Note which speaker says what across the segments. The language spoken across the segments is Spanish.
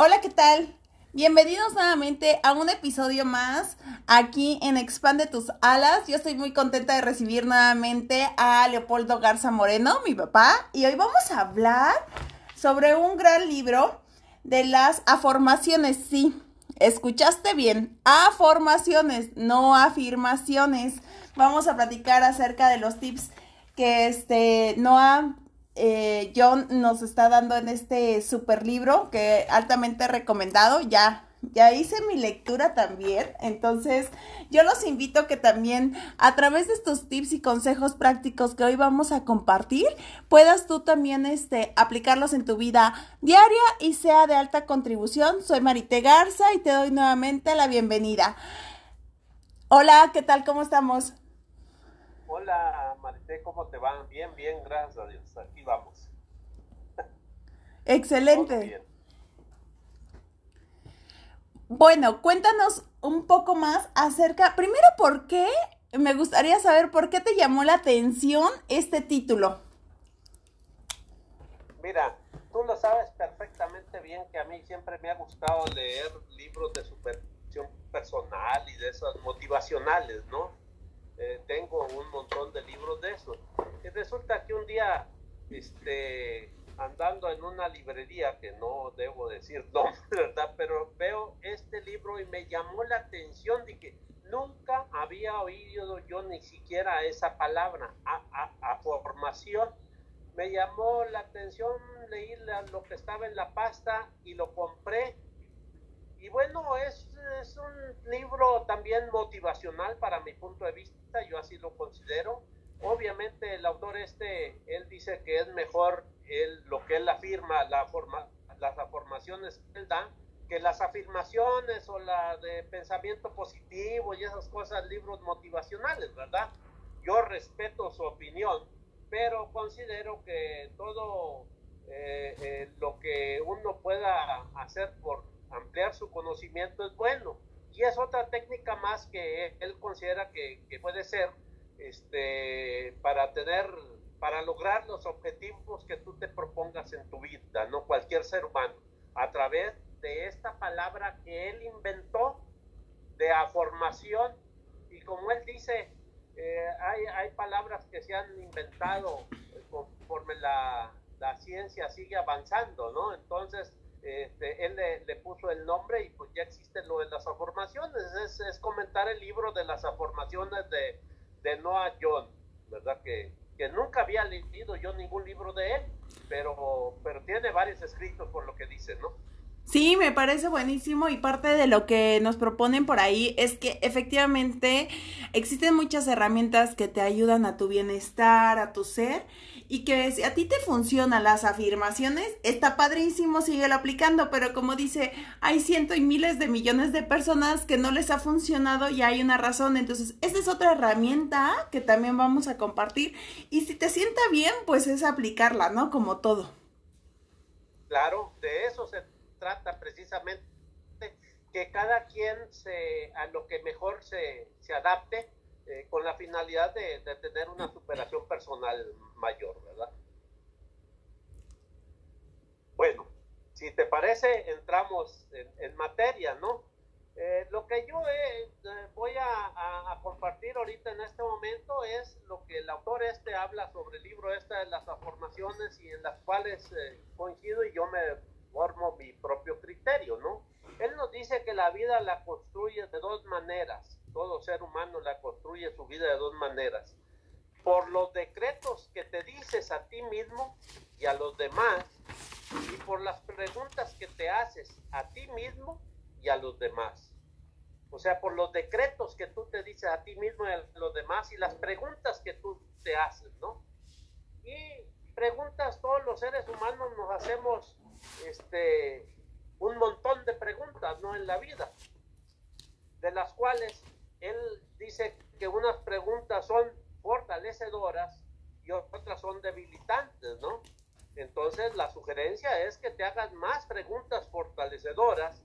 Speaker 1: Hola, ¿qué tal? Bienvenidos nuevamente a un episodio más aquí en Expande tus alas. Yo estoy muy contenta de recibir nuevamente a Leopoldo Garza Moreno, mi papá, y hoy vamos a hablar sobre un gran libro de las afirmaciones. Sí, escuchaste bien, afirmaciones, no afirmaciones. Vamos a platicar acerca de los tips que este Noah eh, John nos está dando en este super libro que altamente recomendado. Ya, ya hice mi lectura también. Entonces, yo los invito que también a través de estos tips y consejos prácticos que hoy vamos a compartir, puedas tú también este, aplicarlos en tu vida diaria y sea de alta contribución. Soy Marite Garza y te doy nuevamente la bienvenida. Hola, ¿qué tal? ¿Cómo estamos?
Speaker 2: Hola, Marité, ¿cómo te va? Bien, bien, gracias a Dios. Aquí vamos.
Speaker 1: Excelente. Bueno, cuéntanos un poco más acerca, primero, ¿por qué? Me gustaría saber por qué te llamó la atención este título.
Speaker 2: Mira, tú lo sabes perfectamente bien que a mí siempre me ha gustado leer libros de superación personal y de esas motivacionales, ¿no? Eh, tengo un montón de libros de eso. Y resulta que un día, este, andando en una librería, que no debo decir dónde, ¿verdad? Pero veo este libro y me llamó la atención de que nunca había oído yo ni siquiera esa palabra, a, a, formación. Me llamó la atención, leí lo que estaba en la pasta y lo compré y bueno, es, es, un libro también motivacional para mi punto de vista, yo así lo considero. Obviamente el autor este, él dice que es mejor él, lo que él afirma, la forma, las afirmaciones que él da, que las afirmaciones o la de pensamiento positivo y esas cosas, libros motivacionales, ¿verdad? Yo respeto su opinión, pero considero que todo eh, eh, lo que uno pueda hacer por ampliar su conocimiento es bueno. Y es otra técnica más que él considera que, puede ser este, para tener, para lograr los objetivos que tú te propongas en tu vida, no cualquier ser humano, a través de esta palabra que él inventó de afirmación. Y como él dice, eh, hay, hay, palabras que se han inventado conforme la, la ciencia sigue avanzando, ¿no? Entonces, este, él le, puso el nombre y pues ya existe lo de las afirmaciones, es, comentar el libro de las afirmaciones de, de Noah John, ¿verdad? Que, que, nunca había leído yo ningún libro de él, pero, pero tiene varios escritos por lo que dice, ¿no?
Speaker 1: Sí, me parece buenísimo y parte de lo que nos proponen por ahí es que efectivamente existen muchas herramientas que te ayudan a tu bienestar, a tu ser y que si a ti te funcionan las afirmaciones, está padrísimo, síguelo aplicando, pero como dice, hay cientos y miles de millones de personas que no les ha funcionado y hay una razón, entonces esta es otra herramienta que también vamos a compartir y si te sienta bien, pues es aplicarla, ¿no? Como todo.
Speaker 2: Claro, de eso se trata precisamente que cada quien se, a lo que mejor se, se adapte eh, con la finalidad de, tener una superación personal mayor, ¿verdad? Bueno, si te parece, entramos en, materia, ¿no? Eh, lo que yo eh, voy a, compartir ahorita en este momento es lo que el autor este habla sobre el libro este de las afirmaciones y en las cuales coincido y yo me formo mi propio criterio, ¿no? Él nos dice que la vida la construye de dos maneras, todo ser humano la construye su vida de dos maneras, por los decretos que te dices a ti mismo y a los demás, y por las preguntas que te haces a ti mismo y a los demás. O sea, por los decretos que tú te dices a ti mismo y a los demás y las preguntas que tú te haces, ¿no? Y preguntas todos los seres humanos nos hacemos este, un montón de preguntas ¿no? en la vida, de las cuales él dice que unas preguntas son fortalecedoras y otras son debilitantes, ¿no? Entonces la sugerencia es que te hagas más preguntas fortalecedoras,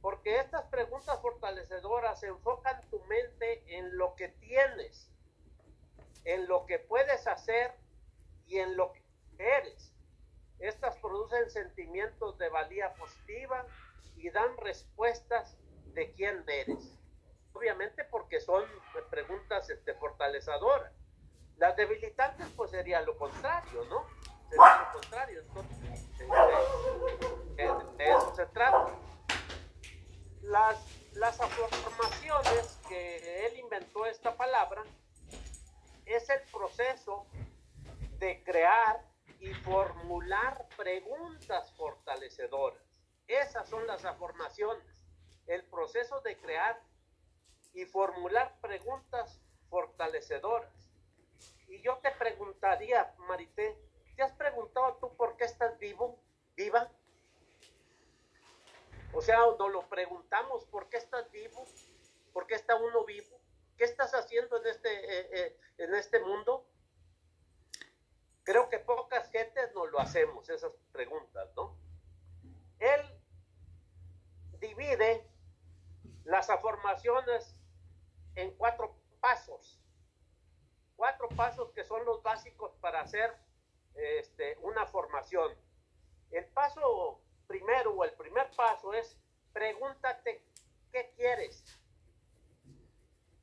Speaker 2: porque estas preguntas fortalecedoras enfocan tu mente en lo que tienes, en lo que puedes hacer y en lo que eres Estas producen sentimientos de valía positiva y dan respuestas de quién eres. Obviamente porque son preguntas este, fortalecedoras. Las debilitantes pues sería lo contrario, ¿no? Sería lo contrario. Entonces, este, de, eso se trata. Las, las afirmaciones que él inventó esta palabra es el proceso de crear y formular preguntas fortalecedoras. Esas son las afirmaciones. El proceso de crear y formular preguntas fortalecedoras. Y yo te preguntaría, Marité, ¿te has preguntado tú por qué estás vivo, viva? O sea, nos lo preguntamos, ¿por qué estás vivo? ¿Por qué está uno vivo? ¿Qué estás haciendo en este, eh, eh, en este mundo? Creo que pocas gentes nos lo hacemos, esas preguntas, ¿no? Él divide las afirmaciones en cuatro pasos. Cuatro pasos que son los básicos para hacer este, una formación. El paso primero o el primer paso es pregúntate qué quieres.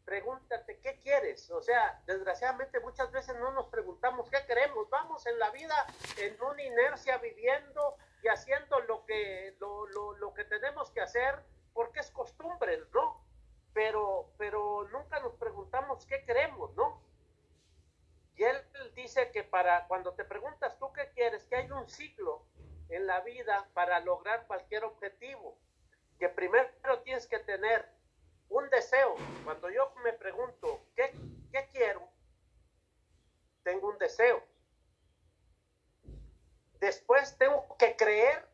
Speaker 2: Pregúntate qué quieres. O sea, desgraciadamente muchas veces no nos preguntamos qué queremos. Vamos en la vida en una inercia viviendo y haciendo lo que, lo, lo, lo que tenemos que hacer porque es costumbre, ¿no? Pero, pero nunca nos preguntamos qué queremos, ¿no? Y él dice que para cuando te preguntas tú qué quieres, que hay un ciclo en la vida para lograr cualquier objetivo. Que primero tienes que tener un deseo. Cuando yo me pregunto qué, qué quiero, tengo un deseo. Después tengo que creer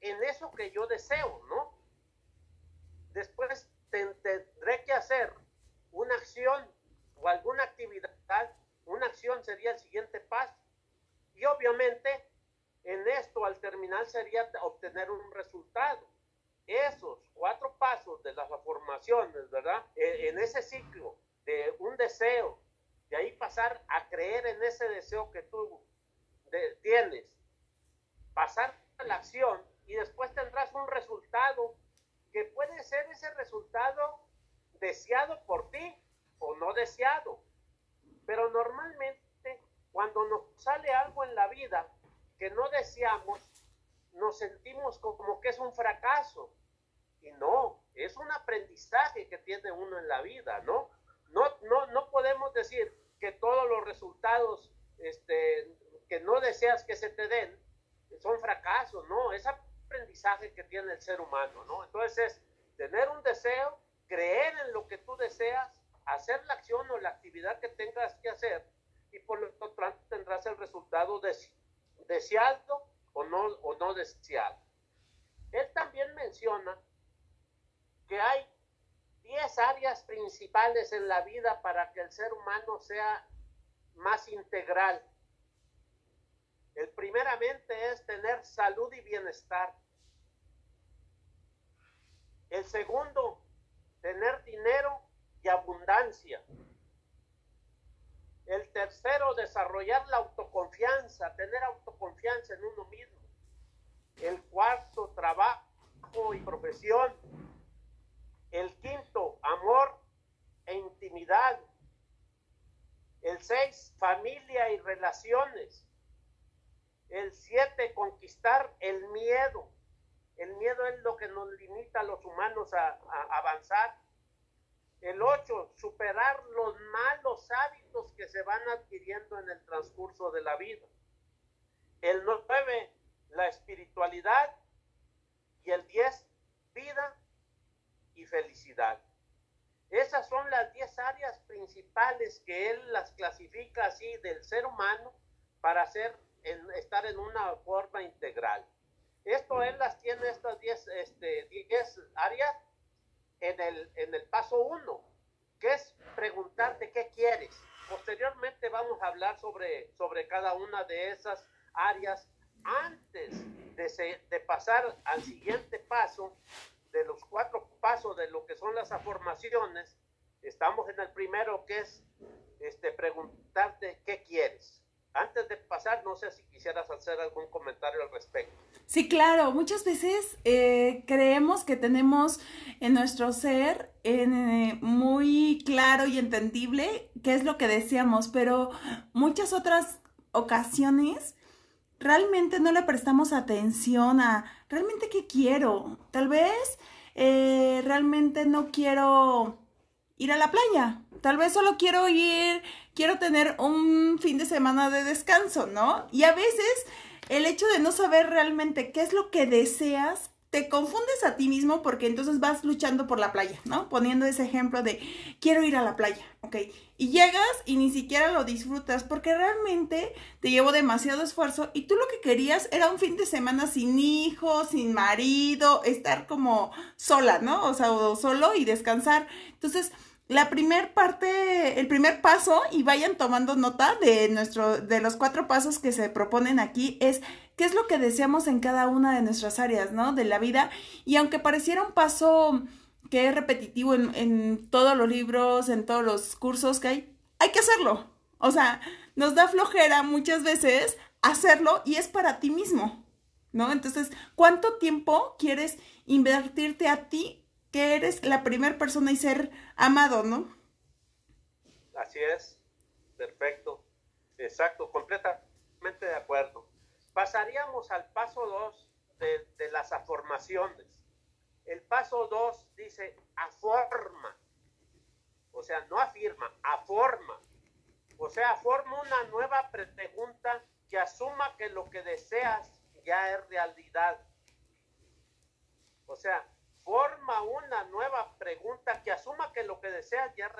Speaker 2: en eso que yo deseo, ¿no? Después tendré que hacer una acción o alguna actividad. Una acción sería el siguiente paso. Y obviamente en esto al terminar sería obtener un resultado. Esos cuatro pasos de las formaciones, ¿verdad? En ese ciclo de un deseo, de ahí pasar a creer en ese deseo que tú tienes, pasar a la acción y después tendrás un resultado puede ser ese resultado deseado por ti o no deseado. Pero normalmente cuando nos sale algo en la vida que no deseamos, nos sentimos como que es un fracaso. Y no, es un aprendizaje que tiene uno en la vida, ¿no? No, no, no podemos decir que todos los resultados este, que no deseas que se te den son fracasos, no, es que tiene el ser humano, ¿no? Entonces es tener un deseo, creer en lo que tú deseas, hacer la acción o la actividad que tengas que hacer y por lo tanto tendrás el resultado deseado o no, o no deseado. Él también menciona que hay 10 áreas principales en la vida para que el ser humano sea más integral. El primeramente es tener salud y bienestar. El segundo, tener dinero y abundancia. El tercero, desarrollar la autoconfianza, tener autoconfianza en uno mismo. El cuarto, trabajo y profesión. El quinto, amor e intimidad. El seis, familia y relaciones. El siete, conquistar el miedo. El miedo es lo que nos limita a los humanos a, avanzar. El ocho, superar los malos hábitos que se van adquiriendo en el transcurso de la vida. El nueve, la espiritualidad. Y el diez, vida y felicidad. Esas son las diez áreas principales que él las clasifica así del ser humano para hacer en, estar en una forma integral. Esto él las tiene, estas 10 este, áreas, en el, en el paso 1, que es preguntarte qué quieres. Posteriormente vamos a hablar sobre, sobre cada una de esas áreas antes de, de pasar al siguiente paso, de los cuatro pasos de lo que son las afirmaciones. Estamos en el primero que es este, preguntarte qué quieres Antes de pasar, no sé si quisieras hacer algún comentario al respecto.
Speaker 1: Sí, claro, muchas veces eh, creemos que tenemos en nuestro ser eh, muy claro y entendible qué es lo que deseamos, pero muchas otras ocasiones realmente no le prestamos atención a realmente qué quiero. Tal vez eh, realmente no quiero ir a la playa. Tal vez solo quiero ir, quiero tener un fin de semana de descanso, ¿no? Y a veces el hecho de no saber realmente qué es lo que deseas, te confundes a ti mismo porque entonces vas luchando por la playa, ¿no? Poniendo ese ejemplo de quiero ir a la playa, ¿ok? Y llegas y ni siquiera lo disfrutas porque realmente te llevó demasiado esfuerzo y tú lo que querías era un fin de semana sin hijos, sin marido, estar como sola, ¿no? O sea, solo y descansar. Entonces, la primer parte, el primer paso, y vayan tomando nota de nuestro, de los cuatro pasos que se proponen aquí, es qué es lo que deseamos en cada una de nuestras áreas, ¿no? De la vida. Y aunque pareciera un paso que es repetitivo en, en todos los libros, en todos los cursos que hay, hay que hacerlo. O sea, nos da flojera muchas veces hacerlo y es para ti mismo, ¿no? Entonces, ¿cuánto tiempo quieres invertirte a ti que eres la primera persona y ser amado, ¿no?
Speaker 2: Así es, perfecto, exacto, completamente de acuerdo. Pasaríamos al paso 2 de, de, las afirmaciones. El paso 2 dice aforma, o sea, no afirma, aforma. O sea, forma una nueva pregunta que asuma que lo que deseas ya es realidad. O sea, forma una nueva pregunta que asuma que lo que deseas ya es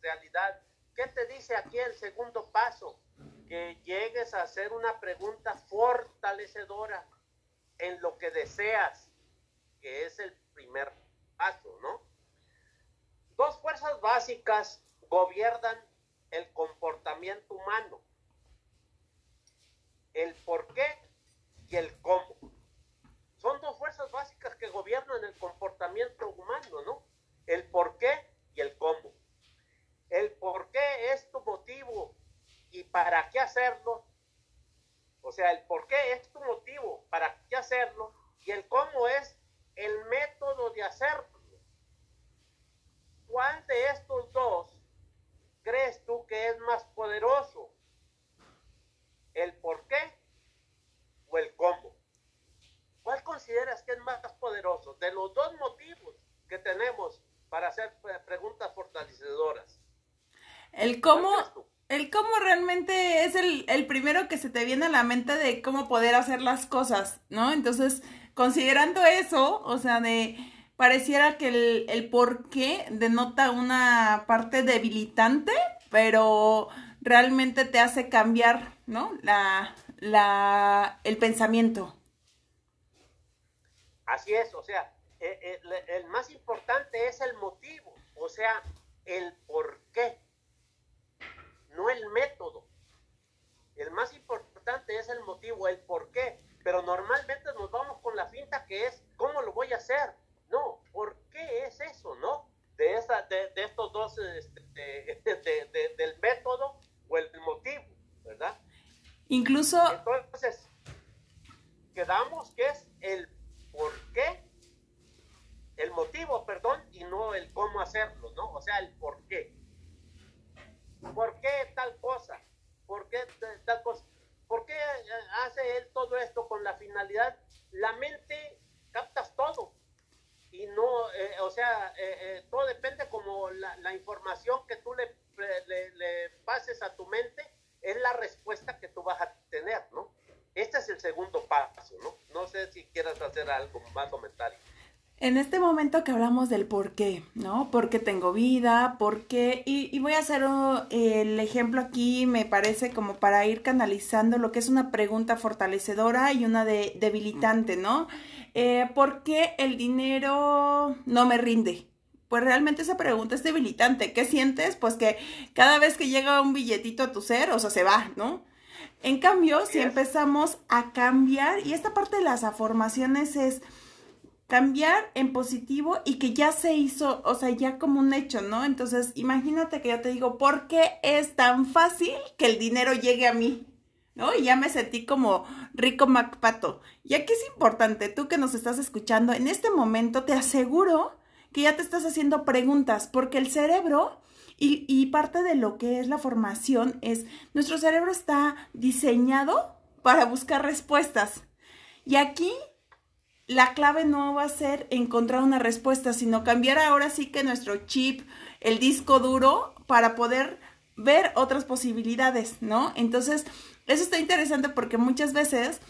Speaker 2: realidad. ¿Qué te dice aquí el segundo paso? Que llegues a hacer una pregunta fortalecedora en lo que deseas, que es el primer paso, ¿no? Dos fuerzas básicas gobiernan el comportamiento humano. El por qué y el cómo son dos fuerzas básicas que gobiernan el comportamiento humano, ¿no? El por qué y el cómo. El por qué es tu motivo y para qué hacerlo. O sea, el por qué es tu motivo, para qué hacerlo. Y el cómo es el método de hacerlo. ¿Cuál de estos dos crees tú que es más poderoso? ¿El por qué o el cómo? ¿Cuál consideras que es más poderoso de los dos motivos que tenemos para hacer preguntas fortalecedoras?
Speaker 1: El cómo, el cómo realmente es el, el, primero que se te viene a la mente de cómo poder hacer las cosas, ¿no? Entonces, considerando eso, o sea, de pareciera que el, el por qué denota una parte debilitante, pero realmente te hace cambiar, ¿no? La, la, el pensamiento.
Speaker 2: Así es, o sea, eh, el, el, más importante es el motivo, o sea, el por qué, no el método. El más importante es el motivo, el por qué, pero normalmente nos vamos con la finta que es cómo lo voy a hacer. No, ¿por qué es eso, no? De, esa, de, de estos dos, este, de, del método o el motivo, ¿verdad?
Speaker 1: Incluso...
Speaker 2: Entonces, quedamos que es el por qué, el motivo, perdón, y no el cómo hacerlo, ¿no? O sea, el por qué. ¿Por qué tal cosa? ¿Por qué tal cosa? ¿Por qué hace él todo esto con la finalidad? La mente captas todo. Y no, eh, o sea, eh, eh, todo depende como la, la, información que tú le, le, le pases a tu mente es la respuesta que tú vas a tener, ¿no? Este es el segundo paso, ¿no? No sé si quieras hacer algo más comentario.
Speaker 1: En este momento que hablamos del por qué, ¿no? ¿Por qué tengo vida? ¿Por qué? Y, voy a hacer uh, el ejemplo aquí, me parece como para ir canalizando lo que es una pregunta fortalecedora y una de, debilitante, ¿no? Eh, ¿Por qué el dinero no me rinde? Pues realmente esa pregunta es debilitante. ¿Qué sientes? Pues que cada vez que llega un billetito a tu ser, o sea, se va, ¿no? En cambio, si empezamos a cambiar, y esta parte de las afirmaciones es cambiar en positivo y que ya se hizo, o sea, ya como un hecho, ¿no? Entonces, imagínate que yo te digo, ¿por qué es tan fácil que el dinero llegue a mí? ¿no? Y ya me sentí como rico MacPato. Y aquí es importante, tú que nos estás escuchando, en este momento te aseguro que ya te estás haciendo preguntas, porque el cerebro y, parte de lo que es la formación es, nuestro cerebro está diseñado para buscar respuestas. Y aquí la clave no va a ser encontrar una respuesta, sino cambiar ahora sí que nuestro chip, el disco duro, para poder ver otras posibilidades, ¿no? Entonces, eso está interesante porque muchas veces,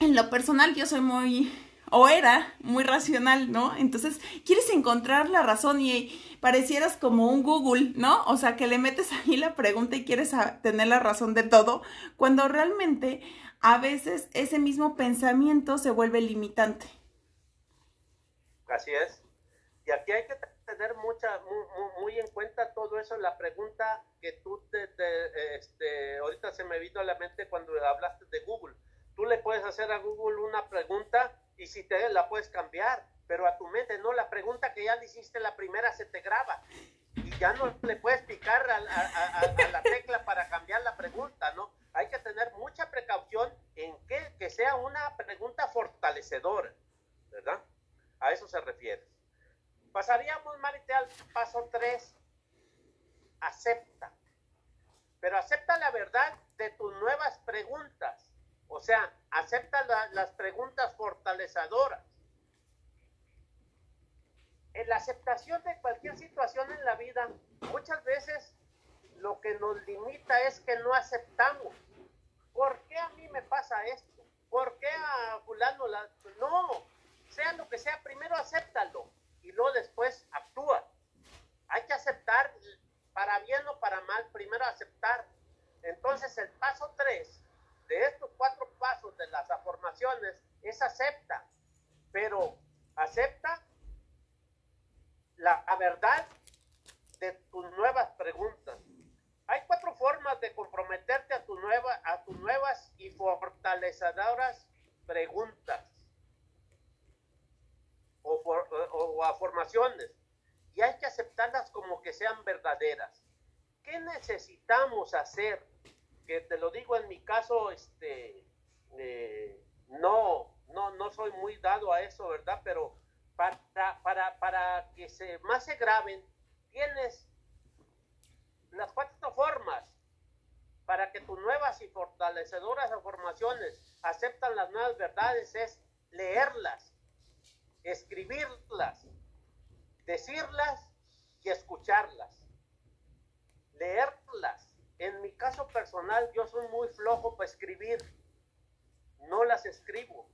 Speaker 1: en lo personal, yo soy muy, o era muy racional, ¿no? Entonces, quieres encontrar la razón y parecieras como un Google, ¿no? O sea, que le metes ahí la pregunta y quieres tener la razón de todo, cuando realmente a veces ese mismo pensamiento se vuelve limitante.
Speaker 2: Así es. Y aquí hay que tener mucha, muy, muy, en cuenta todo eso. La pregunta que tú te, este, ahorita se me vino a la mente cuando hablaste de Google. Tú le puedes hacer a Google una pregunta y si te la puedes cambiar, pero a tu mente no, la pregunta que ya le hiciste la primera se te graba y ya no le puedes picar a, la tecla para cambiar la pregunta, ¿no? Hay que tener mucha precaución en que, que sea una pregunta fortalecedora, ¿verdad? A eso se refiere. Pasaríamos, Marite, al paso 3. Acepta. Pero acepta la verdad de tus nuevas preguntas. O sea, acepta las preguntas fortalecedoras. En la aceptación de cualquier situación en la vida, muchas veces lo que nos limita es que no aceptamos. ¿Por qué a mí me pasa esto? ¿Por qué a fulano la... No, sea lo que sea, primero acéptalo y luego después actúa. Hay que aceptar, para bien o para mal, primero aceptar. Entonces el paso 3 de estos cuatro pasos de las afirmaciones es acepta, pero acepta la, verdad de tus nuevas preguntas. Hay cuatro formas de comprometerte a, tu nueva, a tus nuevas y fortalecedoras preguntas o, a formaciones y hay que aceptarlas como que sean verdaderas. ¿Qué necesitamos hacer? Que te lo digo en mi caso, este, eh, no, no, no soy muy dado a eso, ¿verdad? Pero para, para, para que se, más se graben, tienes las cuatro formas para que tus nuevas y fortalecedoras formaciones aceptan las nuevas verdades es leerlas, escribirlas, decirlas y escucharlas, leerlas. En mi caso personal, yo soy muy flojo para escribir, no las escribo,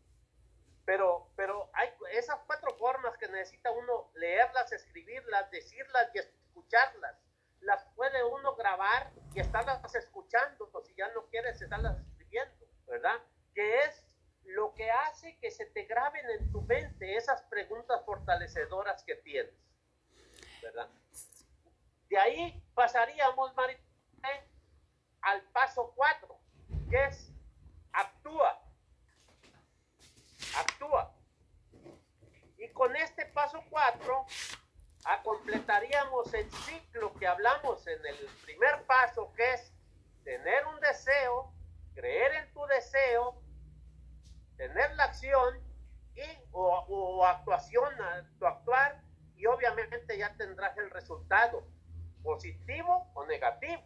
Speaker 2: pero, pero hay esas cuatro formas que necesita uno leerlas, escribirlas, decirlas y escucharlas. Las puede uno grabar y estarlas escuchando, si ya no quieres estarlas escribiendo, ¿verdad? Que es lo que hace que se te graben en tu mente esas preguntas fortalecedoras que tienes. ¿Verdad? De ahí pasaríamos, Marité, al paso 4, que es actúa. Actúa. Y con este paso 4 completaríamos el ciclo que hablamos en el primer paso, que es tener un deseo, creer en tu deseo, tener la acción y, o, actuación, tu actuar, y obviamente ya tendrás el resultado, positivo o negativo.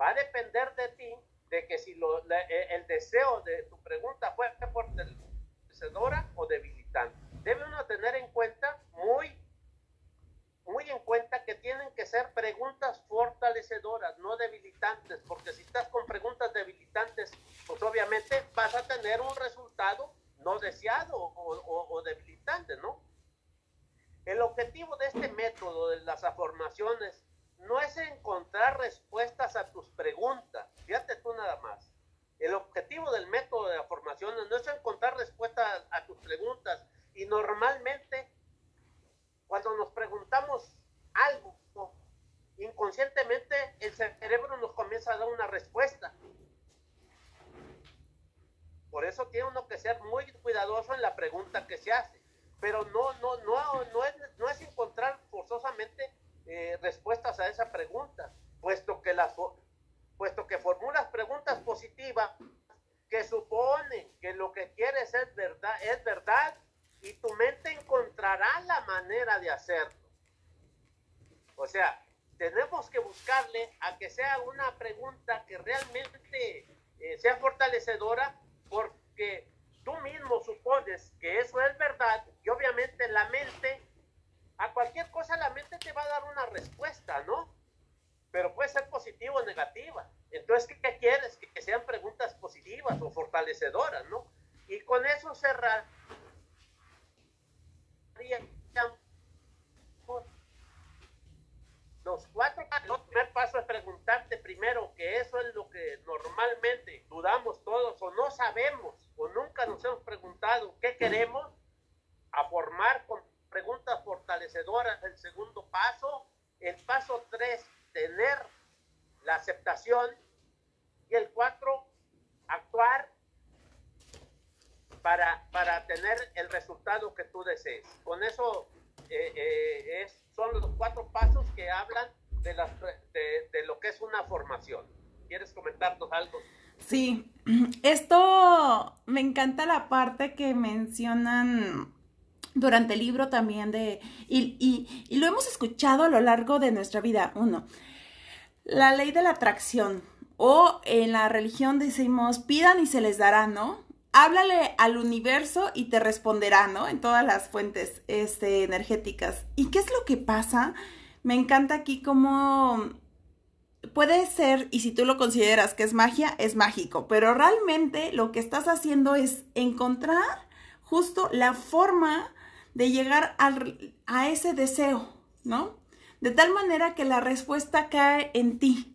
Speaker 2: Va a depender de ti, de que si lo, e, el deseo de tu pregunta fue fortalecedora o debilitante. Debe uno tener en cuenta muy muy en cuenta que tienen que ser preguntas fortalecedoras, no debilitantes, porque si estás con preguntas debilitantes, pues obviamente vas a tener un resultado no deseado o, debilitante, ¿no? El objetivo de este método de las afirmaciones no es encontrar respuestas a tus preguntas, fíjate tú nada más. El objetivo del método de afirmaciones no es encontrar respuestas a tus preguntas y normalmente cuando nos preguntamos algo, inconscientemente el cerebro nos comienza a dar una respuesta. Por eso tiene uno que ser muy cuidadoso en la pregunta que se hace. Pero no, no, no, no, es, no es encontrar forzosamente eh, respuestas a esa pregunta, puesto que, las, puesto que formulas preguntas positivas, es verdad, es verdad y tu mente encontrará la manera de hacerlo. O sea, tenemos que buscarle a que sea una pregunta que realmente eh, sea fortalecedora porque tú mismo supones que eso es verdad y obviamente la mente, a cualquier cosa la mente te va a dar una respuesta, ¿no? Pero puede ser positiva o negativa. Entonces, ¿qué, quieres? Que, que, sean preguntas positivas o fortalecedoras, ¿no? Y con eso cerrar los cuatro el primer paso es preguntarte primero que eso es lo que normalmente dudamos todos o no sabemos o nunca nos hemos preguntado qué queremos a formar el segundo paso el paso tres tener la aceptación y el cuatro actuar para, para tener el resultado que tú desees con eso eh, eh, es, son los cuatro pasos que hablan de, de, lo que es una formación. ¿Quieres comentarnos algo?
Speaker 1: Sí, esto me encanta la parte que mencionan durante el libro también de, y, y, lo hemos escuchado a lo largo de nuestra vida. Uno, la ley de la atracción, o en la religión decimos, pidan y se les dará, ¿no? háblale al universo y te responderá, ¿no? En todas las fuentes este, energéticas. ¿Y qué es lo que pasa? Me encanta aquí cómo puede ser, y si tú lo consideras que es magia, es mágico, pero realmente lo que estás haciendo es encontrar justo la forma de llegar a ese deseo, ¿no? De tal manera que la respuesta cae en ti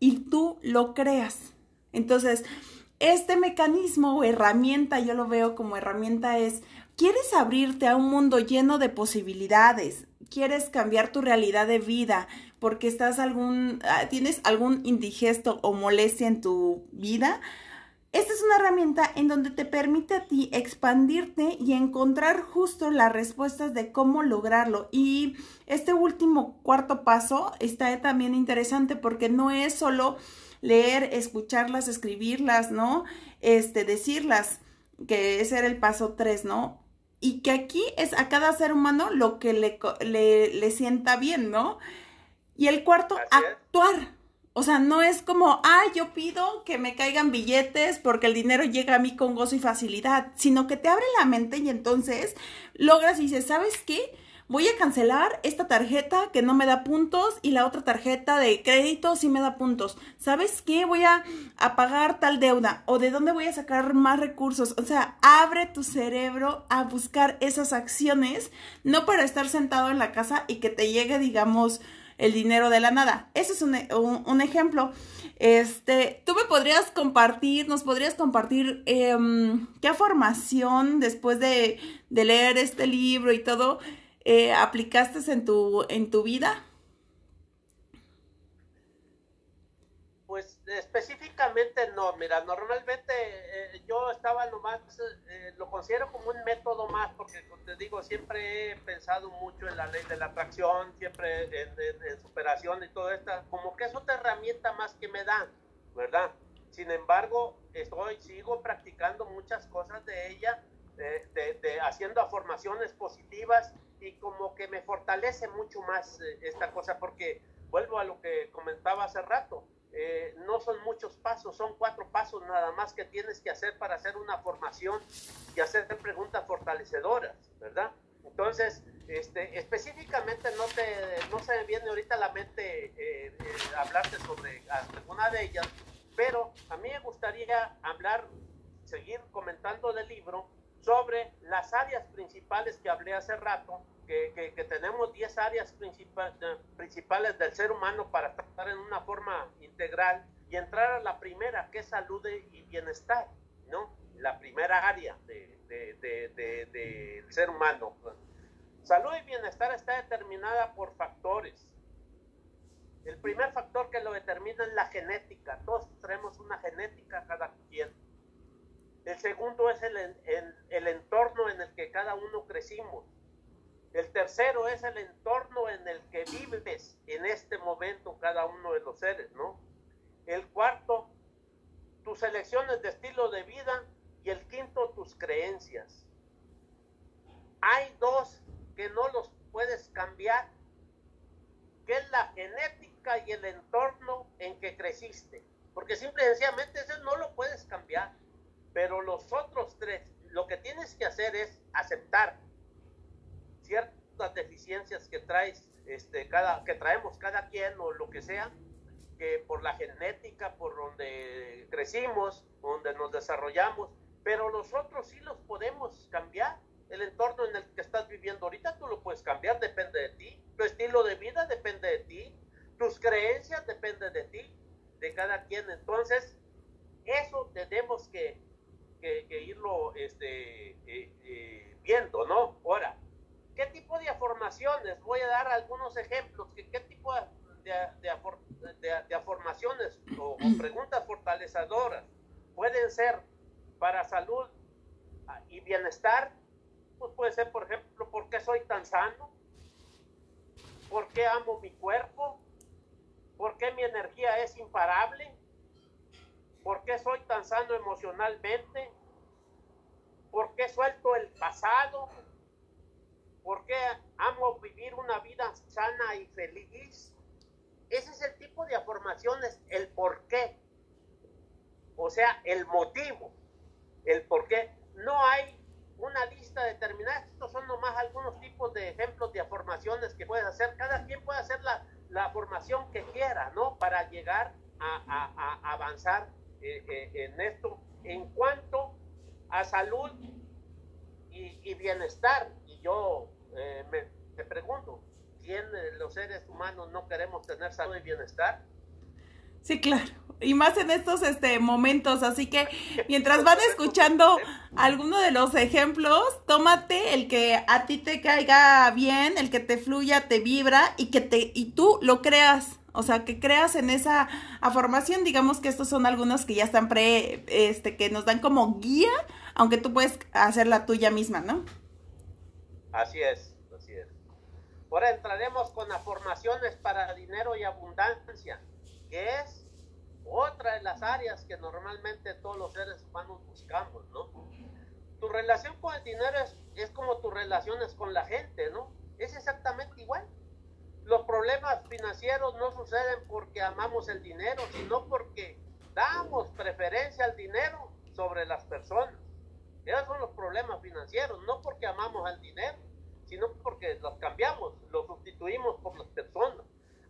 Speaker 1: y tú lo creas. Entonces, este mecanismo o herramienta, yo lo veo como herramienta, es, ¿quieres abrirte a un mundo lleno de posibilidades? ¿Quieres cambiar tu realidad de vida porque estás algún, ah, tienes algún indigesto o molestia en tu vida? Esta es una herramienta en donde te permite a ti expandirte y encontrar justo las respuestas de cómo lograrlo. Y este último cuarto paso está también interesante porque no es solo leer, escucharlas, escribirlas, ¿no? Este, decirlas, que ese era el paso tres, ¿no? Y que aquí es a cada ser humano lo que le, le, sienta bien, ¿no? Y el cuarto, actuar. O sea, no es como, ah, yo pido que me caigan billetes porque el dinero llega a mí con gozo y facilidad, sino que te abre la mente y entonces logras y dices, ¿sabes qué? voy a cancelar esta tarjeta que no me da puntos y la otra tarjeta de crédito sí me da puntos. ¿Sabes qué? Voy a, pagar tal deuda o de dónde voy a sacar más recursos. O sea, abre tu cerebro a buscar esas acciones, no para estar sentado en la casa y que te llegue, digamos, el dinero de la nada. Ese es un, ejemplo. Este, tú me podrías compartir, nos podrías compartir em, qué formación después de, de leer este libro y todo, eh, aplicaste en tu, en tu vida?
Speaker 2: Pues específicamente no, mira, normalmente eh, yo estaba nomás, eh, lo considero como un método más, porque te digo, siempre he pensado mucho en la ley de la atracción, siempre en, superación y todo esto, como que es otra herramienta más que me dan, ¿verdad? Sin embargo, estoy, sigo practicando muchas cosas de ella, de, haciendo formaciones positivas y como que me fortalece mucho más eh, esta cosa porque vuelvo a lo que comentaba hace rato. Eh, no son muchos pasos, son cuatro pasos nada más que tienes que hacer para hacer una formación y hacer preguntas fortalecedoras, ¿verdad? Entonces, este, específicamente no, te, no se me viene ahorita la mente eh, hablarte sobre alguna de ellas, pero a mí me gustaría hablar, seguir comentando del libro sobre las áreas principales que hablé hace rato, que, que, tenemos 10 áreas principales del ser humano para tratar en una forma integral y entrar a la primera, que es salud y bienestar, ¿no? La primera área del de, de, ser humano. Salud y bienestar está determinada por factores. El primer factor que lo determina es la genética. Todos tenemos una genética cada quien el segundo es el, el, entorno en el que cada uno crecimos. El tercero es el entorno en el que vives en este momento cada uno de los seres, ¿no? El cuarto, tus elecciones de estilo de vida y el quinto tus creencias. Hay dos que no los puedes cambiar, que es la genética y el entorno en que creciste. Porque simple y sencillamente eso no lo puedes cambiar. Pero los otros tres, lo que tienes que hacer es aceptar ciertas deficiencias que traes, este, cada, que traemos cada quien o lo que sea, que por la genética, por donde crecimos, donde nos desarrollamos, pero los otros sí los podemos cambiar. El entorno en el que estás viviendo ahorita tú lo puedes cambiar, depende de ti. Tu estilo de vida depende de ti. Tus creencias dependen de ti, de cada quien. Entonces, eso tenemos que, que, irlo este, eh, eh, viendo, ¿no? Ahora, ¿qué tipo de afirmaciones? Voy a dar algunos ejemplos. ¿Qué, qué tipo de, de, de, afirmaciones o, o preguntas fortalecedoras pueden ser para salud ah, y bienestar? Pues puede ser, por ejemplo, ¿por qué soy tan sano? ¿Por qué amo mi cuerpo? ¿Por qué mi energía es imparable? ¿Por qué soy tan sano emocionalmente? ¿Por qué suelto el pasado? ¿Por qué amo vivir una vida sana y feliz? Ese es el tipo de afirmaciones, el por qué. O sea, el motivo, el por qué. No hay una lista determinada. Estos son nomás algunos tipos de ejemplos de formaciones que puedes hacer. Cada quien puede hacer la, la formación que quiera, ¿no? Para llegar a, avanzar eh, eh, en esto. En cuanto a salud y, bienestar, y yo eh, me, pregunto, ¿quién los seres humanos no queremos tener salud y bienestar?
Speaker 1: Sí, claro. Y más en estos este, momentos. Así que mientras van escuchando alguno de los ejemplos, tómate el que a ti te caiga bien, el que te fluya, te vibra y que te, y tú lo creas. O sea, que creas en esa formación. Digamos que estos son algunos que ya están pre, este, que nos dan como guía, aunque tú puedes hacer la tuya misma, ¿no?
Speaker 2: Así es, así es. Ahora entraremos con afirmaciones para dinero y abundancia que es otra de las áreas que normalmente todos los seres humanos buscamos, ¿no? Tu relación con el dinero es, es como tus relaciones con la gente, ¿no? Es exactamente igual. Los problemas financieros no suceden porque amamos el dinero, sino porque damos preferencia al dinero sobre las personas. Esos son los problemas financieros, no porque amamos al dinero, sino porque los cambiamos, los sustituimos por las personas.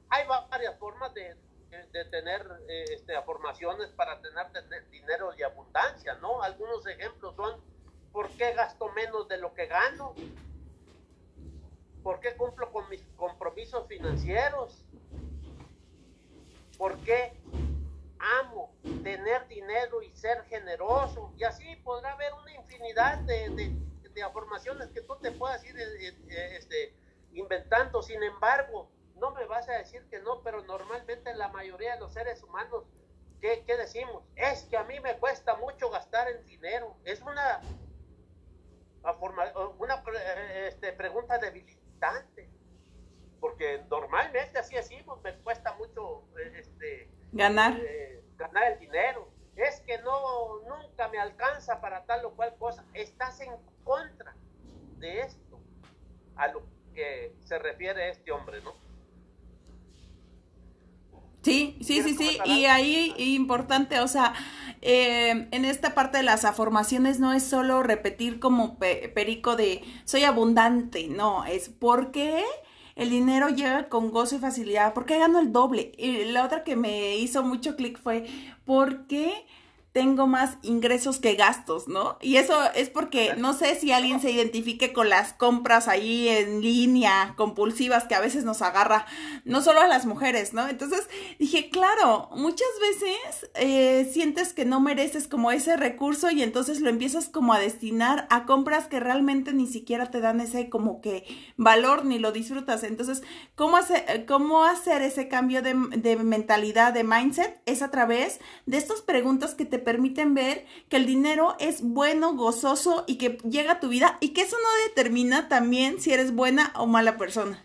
Speaker 2: Hay varias formas de, de tener eh, este, formaciones para tener, dinero y abundancia, ¿no? Algunos ejemplos son, ¿por qué gasto menos de lo que gano? ¿Por qué cumplo con mis compromisos financieros? ¿Por qué amo tener dinero y ser generoso? Y así podrá haber una infinidad de, de, de afirmaciones que tú te puedas ir eh, eh, este, inventando. Sin embargo, no me vas a decir que no, pero normalmente la mayoría de los seres humanos, ¿qué, decimos? Es que a mí me cuesta mucho gastar en dinero. Es una, una este, pregunta debilitante, porque normalmente así decimos, me cuesta mucho este,
Speaker 1: ganar.
Speaker 2: Eh, ganar el dinero. Es que no, nunca me alcanza para tal o cual cosa. Estás en contra de esto, a lo que se refiere este hombre, ¿no?
Speaker 1: Sí, sí, sí, sí. Y ahí importante, o sea, eh, en esta parte de las afirmaciones no es solo repetir como perico de soy abundante, no, es porque el dinero llega con gozo y facilidad, porque gano el doble. Y la otra que me hizo mucho clic fue porque tengo más ingresos que gastos, ¿no? Y eso es porque no sé si alguien se identifique con las compras ahí en línea, compulsivas, que a veces nos agarra, no solo a las mujeres, ¿no? Entonces dije, claro, muchas veces eh, sientes que no mereces como ese recurso y entonces lo empiezas como a destinar a compras que realmente ni siquiera te dan ese como que valor ni lo disfrutas. Entonces, ¿cómo hacer, cómo hacer ese cambio de, de mentalidad, de mindset? Es a través de estas preguntas que te permiten ver que el dinero es bueno, gozoso y que llega a tu vida y que eso no determina también si eres buena o mala persona.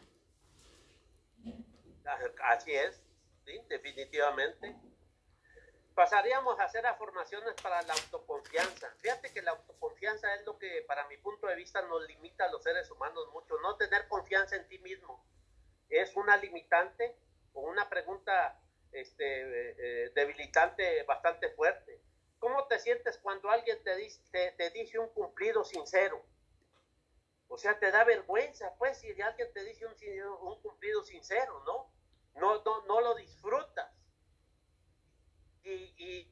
Speaker 2: Así es, sí, definitivamente. pasaríamos a hacer afirmaciones para la autoconfianza. Fíjate que la autoconfianza es lo que para mi punto de vista nos limita a los seres humanos mucho. No tener confianza en ti mismo es una limitante o una pregunta este, eh, eh, debilitante bastante fuerte. ¿Cómo te sientes cuando alguien te dice, te, dice un cumplido sincero? O sea, te da vergüenza, pues, si alguien te dice un, un cumplido sincero, ¿no? No, no, no lo disfrutas y,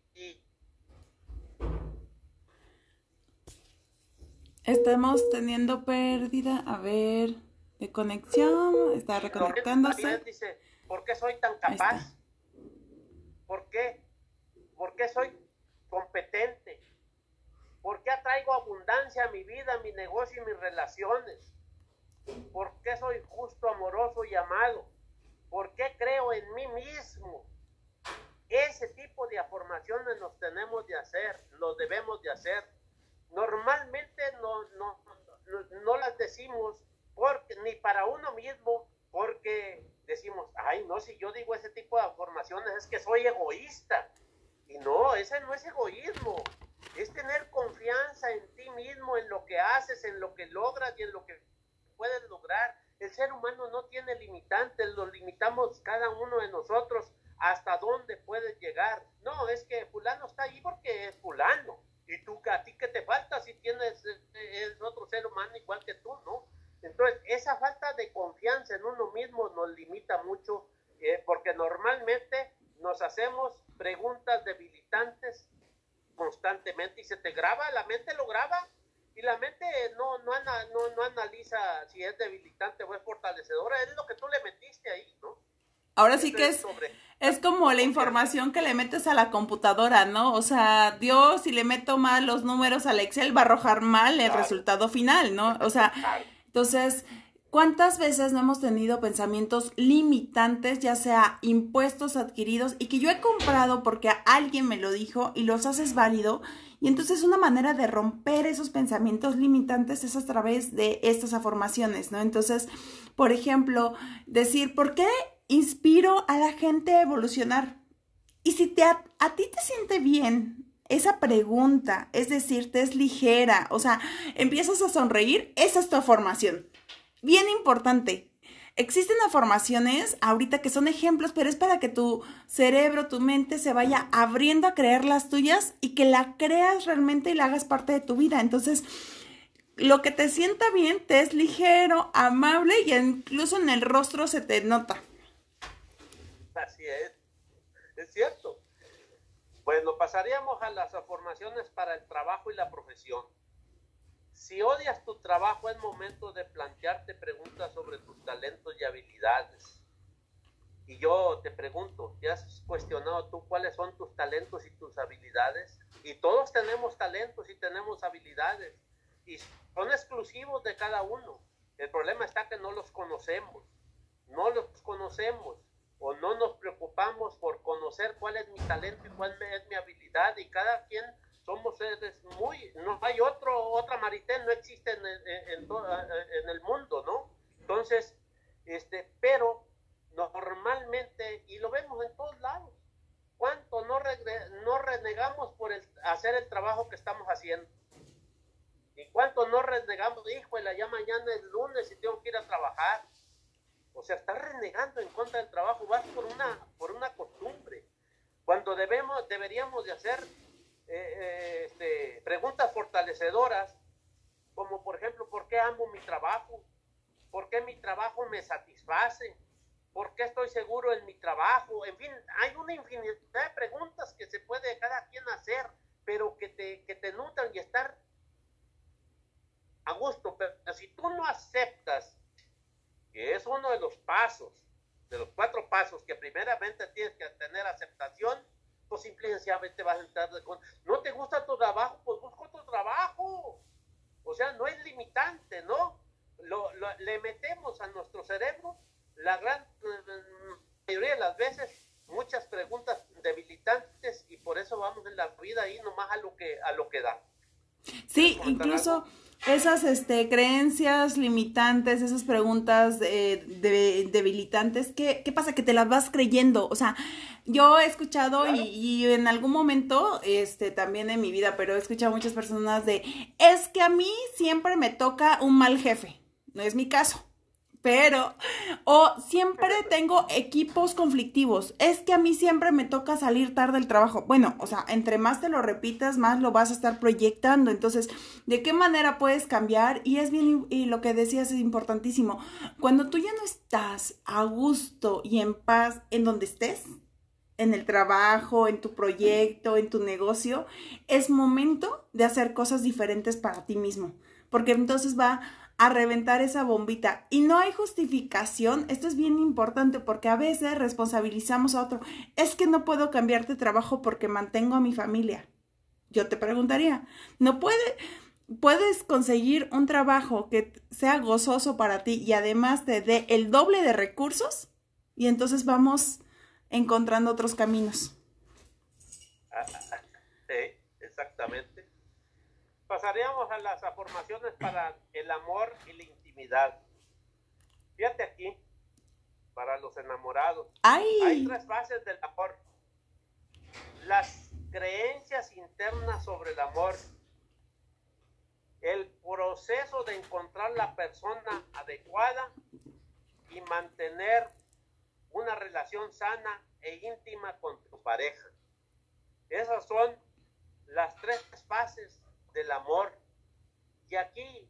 Speaker 1: Estamos teniendo pérdida, a ver, de conexión, está reconectándose.
Speaker 2: Dice, ¿por qué soy tan capaz? ¿Por qué? ¿Por qué soy competente? ¿Por qué atraigo abundancia a mi vida, a mi negocio y mis relaciones? ¿Por qué soy justo, amoroso y amado? ¿Por qué creo en mí mismo? Ese tipo de afirmaciones nos tenemos de hacer, lo debemos de hacer. Normalmente no, no, no, las decimos porque, ni para uno mismo, porque decimos, ay, no, si yo digo ese tipo de afirmaciones es que soy egoísta. Y no, ese no es egoísmo, es tener confianza en ti mismo, en lo que haces, en lo que logras y en lo que puedes lograr. El ser humano no tiene limitantes, los limitamos cada uno de nosotros hasta dónde puedes llegar. No, es que fulano está ahí porque es fulano. Y tú, a ti que te falta si tienes, es otro ser humano igual que tú, ¿no? Entonces, esa falta de confianza en uno mismo nos limita mucho eh, porque normalmente nos hacemos preguntas debilitantes constantemente y se te graba, la mente lo graba y la mente no, no, no, no analiza si es debilitante o es fortalecedora, es lo que tú le metiste ahí, ¿no?
Speaker 1: Ahora sí que es, es como la información que le metes a la computadora, ¿no? O sea, Dios, si le meto mal los números al Excel, va a arrojar mal el resultado final, ¿no? O sea, entonces, ¿cuántas veces no hemos tenido pensamientos limitantes, ya sea impuestos adquiridos y que yo he comprado porque alguien me lo dijo y los haces válido? Y entonces una manera de romper esos pensamientos limitantes es a través de estas afirmaciones, ¿no? Entonces, por ejemplo, decir, ¿por qué inspiro a la gente a evolucionar. Y si te, a, ti te siente bien esa pregunta, es decir, te es ligera, o sea, empiezas a sonreír, esa es tu formación. Bien importante. Existen formaciones ahorita que son ejemplos, pero es para que tu cerebro, tu mente se vaya abriendo a creer las tuyas y que la creas realmente y la hagas parte de tu vida. Entonces, lo que te sienta bien te es ligero, amable y incluso en el rostro se te nota.
Speaker 2: Así es, es cierto. Bueno, pasaríamos a las formaciones para el trabajo y la profesión. Si odias tu trabajo, es momento de plantearte preguntas sobre tus talentos y habilidades. Y yo te pregunto, ¿te has cuestionado tú cuáles son tus talentos y tus habilidades? Y todos tenemos talentos y tenemos habilidades. Y son exclusivos de cada uno. El problema está que no los conocemos. No los conocemos o no nos preocupamos por conocer cuál es mi talento y cuál es mi habilidad y cada quien somos seres muy, no hay otro, otra Maritel, no existe en, en, en, el mundo, ¿no? Entonces, este, pero normalmente, y lo vemos en todos lados, ¿cuánto no, no renegamos por hacer el trabajo que estamos haciendo? ¿Y cuánto no renegamos? Híjole, ya mañana es lunes y tengo que ir a trabajar o sea, estás renegando en contra del trabajo, vas por una, por una costumbre. Cuando debemos, deberíamos de hacer eh, este, preguntas fortalecedoras, como por ejemplo, ¿por qué amo mi trabajo? ¿Por qué mi trabajo me satisface? ¿Por qué estoy seguro en mi trabajo? En fin, hay una infinidad de preguntas que se puede cada quien hacer, pero que te, que te nutran y estar a gusto. Pero si tú no aceptas que es uno de los pasos, de los cuatro pasos que primeramente tienes que tener aceptación, pues simplemente vas a entrar de con... No te gusta tu trabajo, pues busca otro trabajo. O sea, no es limitante, ¿no? Lo, le metemos a nuestro cerebro la gran mayoría de las veces muchas preguntas debilitantes y por eso vamos en la vida ahí nomás a lo que a lo que da.
Speaker 1: Sí, incluso esas este, creencias limitantes, esas preguntas eh, debilitantes, ¿qué, ¿qué, pasa? Que te las vas creyendo. O sea, yo he escuchado y, y, en algún momento, este, también en mi vida, pero he escuchado muchas personas de, es que a mí siempre me toca un mal jefe. No es mi caso pero, o siempre tengo equipos conflictivos. Es que a mí siempre me toca salir tarde del trabajo. Bueno, o sea, entre más te lo repitas, más lo vas a estar proyectando. Entonces, ¿de qué manera puedes cambiar? Y es bien, y lo que decías es importantísimo. Cuando tú ya no estás a gusto y en paz en donde estés, en el trabajo, en tu proyecto, en tu negocio, es momento de hacer cosas diferentes para ti mismo. Porque entonces va a reventar esa bombita. Y no hay justificación, esto es bien importante porque a veces responsabilizamos a otro, es que no puedo cambiarte trabajo porque mantengo a mi familia. Yo te preguntaría, ¿no puede, puedes conseguir un trabajo que sea gozoso para ti y además te dé el doble de recursos? Y entonces vamos encontrando otros caminos.
Speaker 2: Ah, ah, ah, sí, exactamente pasaríamos a las afirmaciones para el amor y la intimidad. Fíjate aquí, para los enamorados. Hay tres fases del amor. Las creencias internas sobre el amor. El proceso de encontrar la persona adecuada y mantener una relación sana e íntima con tu pareja. Esas son las tres fases del amor. Y aquí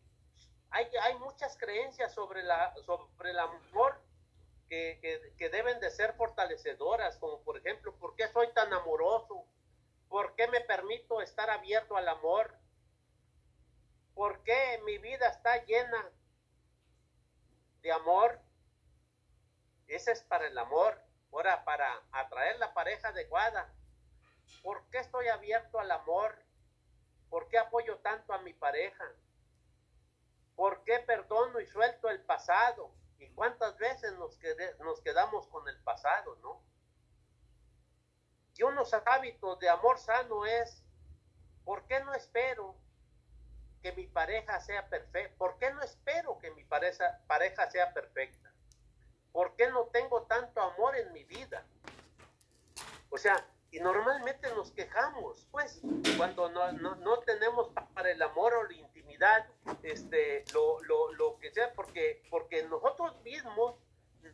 Speaker 2: hay, hay muchas creencias sobre, la, sobre el amor que, que, deben de ser fortalecedoras, como por ejemplo, ¿por qué soy tan amoroso? ¿Por qué me permito estar abierto al amor? ¿Por qué mi vida está llena de amor? Ese es para el amor. Ahora, para atraer la pareja adecuada. ¿Por qué estoy abierto al amor? ¿Por qué apoyo tanto a mi pareja? ¿Por qué perdono y suelto el pasado? ¿Y cuántas veces nos, quedamos con el pasado, no? Y unos hábitos de amor sano es, ¿por qué no espero que mi pareja sea perfecta? ¿Por qué no espero que mi pareja, pareja sea perfecta? ¿Por qué no tengo tanto amor en mi vida? O sea, y normalmente nos quejamos, pues, cuando no, no, no, tenemos para el amor o la intimidad, este, lo, lo, lo que sea, porque, porque nosotros mismos